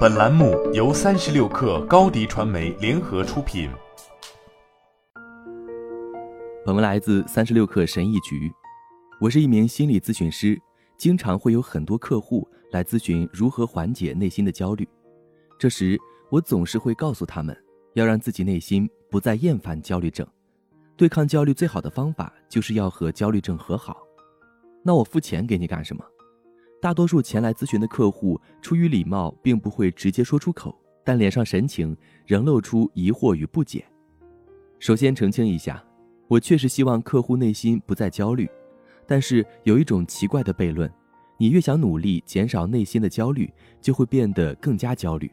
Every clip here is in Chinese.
本栏目由三十六氪高低传媒联合出品。本文来自三十六氪神译局。我是一名心理咨询师，经常会有很多客户来咨询如何缓解内心的焦虑。这时，我总是会告诉他们，要让自己内心不再厌烦焦虑症。对抗焦虑最好的方法，就是要和焦虑症和好。那我付钱给你干什么？大多数前来咨询的客户出于礼貌，并不会直接说出口，但脸上神情仍露出疑惑与不解。首先澄清一下，我确实希望客户内心不再焦虑，但是有一种奇怪的悖论：你越想努力减少内心的焦虑，就会变得更加焦虑，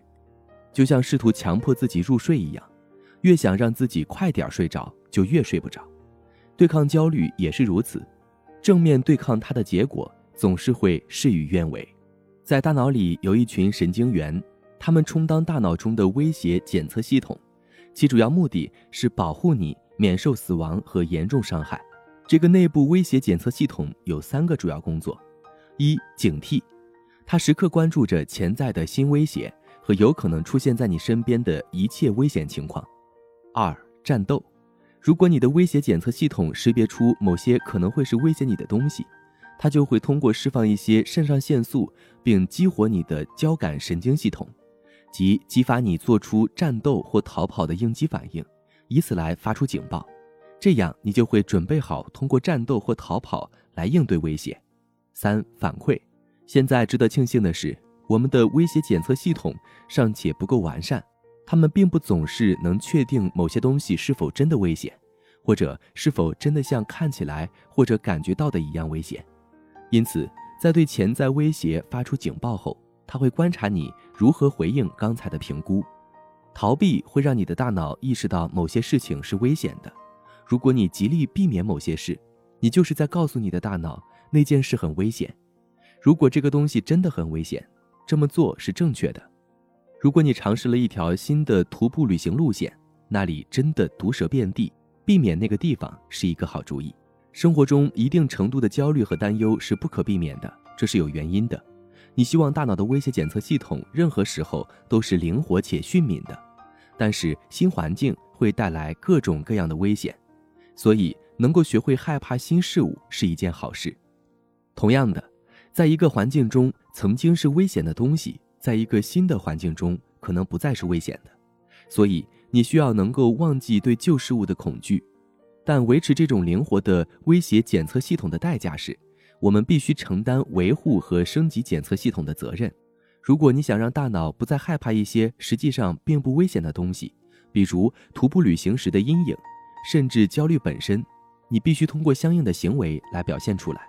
就像试图强迫自己入睡一样，越想让自己快点睡着，就越睡不着。对抗焦虑也是如此。正面对抗它的结果总是会事与愿违。在大脑里有一群神经元，它们充当大脑中的威胁检测系统，其主要目的是保护你免受死亡和严重伤害。这个内部威胁检测系统有三个主要工作：一、警惕，它时刻关注着潜在的新威胁和有可能出现在你身边的一切危险情况；二、战斗。如果你的威胁检测系统识别出某些可能会是威胁你的东西，它就会通过释放一些肾上腺素，并激活你的交感神经系统，即激发你做出战斗或逃跑的应激反应，以此来发出警报。这样你就会准备好通过战斗或逃跑来应对威胁。三、反馈。现在值得庆幸的是，我们的威胁检测系统尚且不够完善。他们并不总是能确定某些东西是否真的危险，或者是否真的像看起来或者感觉到的一样危险。因此，在对潜在威胁发出警报后，他会观察你如何回应刚才的评估。逃避会让你的大脑意识到某些事情是危险的。如果你极力避免某些事，你就是在告诉你的大脑那件事很危险。如果这个东西真的很危险，这么做是正确的。如果你尝试了一条新的徒步旅行路线，那里真的毒蛇遍地，避免那个地方是一个好主意。生活中一定程度的焦虑和担忧是不可避免的，这是有原因的。你希望大脑的威胁检测系统任何时候都是灵活且迅敏的，但是新环境会带来各种各样的危险，所以能够学会害怕新事物是一件好事。同样的，在一个环境中曾经是危险的东西。在一个新的环境中，可能不再是危险的，所以你需要能够忘记对旧事物的恐惧。但维持这种灵活的威胁检测系统的代价是，我们必须承担维护和升级检测系统的责任。如果你想让大脑不再害怕一些实际上并不危险的东西，比如徒步旅行时的阴影，甚至焦虑本身，你必须通过相应的行为来表现出来。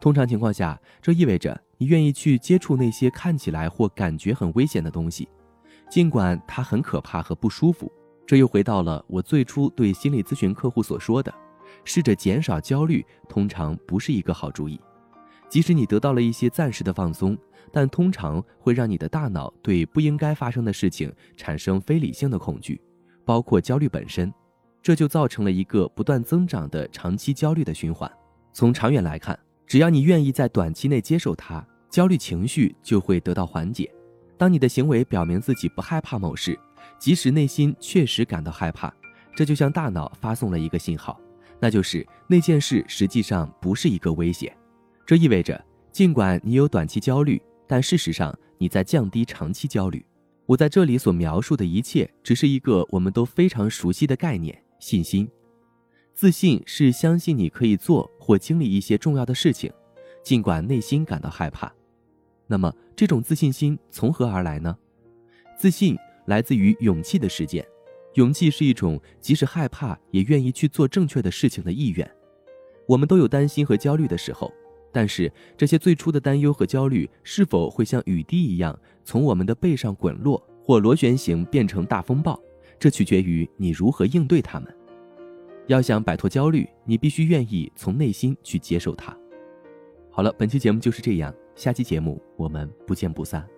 通常情况下，这意味着你愿意去接触那些看起来或感觉很危险的东西，尽管它很可怕和不舒服。这又回到了我最初对心理咨询客户所说的：试着减少焦虑，通常不是一个好主意。即使你得到了一些暂时的放松，但通常会让你的大脑对不应该发生的事情产生非理性的恐惧，包括焦虑本身。这就造成了一个不断增长的长期焦虑的循环。从长远来看，只要你愿意在短期内接受它，焦虑情绪就会得到缓解。当你的行为表明自己不害怕某事，即使内心确实感到害怕，这就向大脑发送了一个信号，那就是那件事实际上不是一个威胁。这意味着，尽管你有短期焦虑，但事实上你在降低长期焦虑。我在这里所描述的一切，只是一个我们都非常熟悉的概念——信心。自信是相信你可以做或经历一些重要的事情，尽管内心感到害怕。那么，这种自信心从何而来呢？自信来自于勇气的实践。勇气是一种即使害怕也愿意去做正确的事情的意愿。我们都有担心和焦虑的时候，但是这些最初的担忧和焦虑是否会像雨滴一样从我们的背上滚落，或螺旋形变成大风暴，这取决于你如何应对它们。要想摆脱焦虑，你必须愿意从内心去接受它。好了，本期节目就是这样，下期节目我们不见不散。